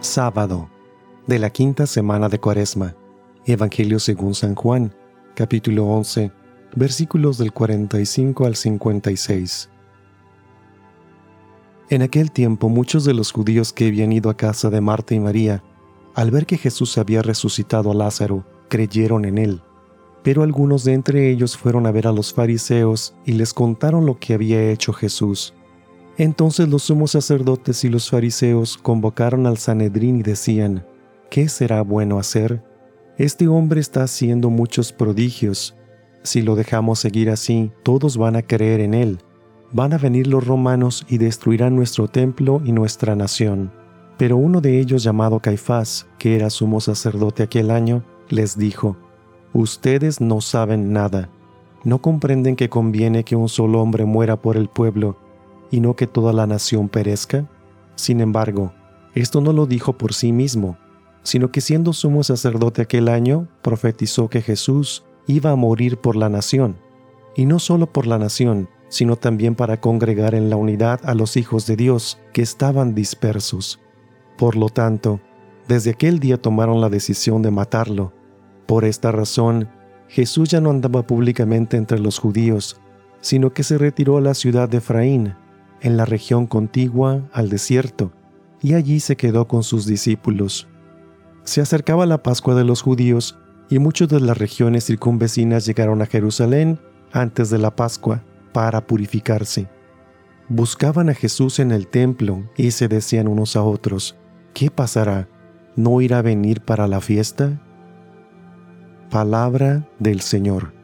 Sábado de la quinta semana de Cuaresma. Evangelio según San Juan, capítulo 11, versículos del 45 al 56. En aquel tiempo muchos de los judíos que habían ido a casa de Marta y María, al ver que Jesús había resucitado a Lázaro, creyeron en él. Pero algunos de entre ellos fueron a ver a los fariseos y les contaron lo que había hecho Jesús. Entonces los sumos sacerdotes y los fariseos convocaron al Sanedrín y decían, ¿qué será bueno hacer? Este hombre está haciendo muchos prodigios. Si lo dejamos seguir así, todos van a creer en él. Van a venir los romanos y destruirán nuestro templo y nuestra nación. Pero uno de ellos, llamado Caifás, que era sumo sacerdote aquel año, les dijo, Ustedes no saben nada. ¿No comprenden que conviene que un solo hombre muera por el pueblo y no que toda la nación perezca? Sin embargo, esto no lo dijo por sí mismo, sino que siendo sumo sacerdote aquel año, profetizó que Jesús iba a morir por la nación, y no solo por la nación, sino también para congregar en la unidad a los hijos de Dios que estaban dispersos. Por lo tanto, desde aquel día tomaron la decisión de matarlo. Por esta razón, Jesús ya no andaba públicamente entre los judíos, sino que se retiró a la ciudad de Efraín, en la región contigua al desierto, y allí se quedó con sus discípulos. Se acercaba la Pascua de los judíos, y muchos de las regiones circunvecinas llegaron a Jerusalén antes de la Pascua para purificarse. Buscaban a Jesús en el templo y se decían unos a otros, ¿qué pasará? ¿No irá a venir para la fiesta? Palabra del Señor.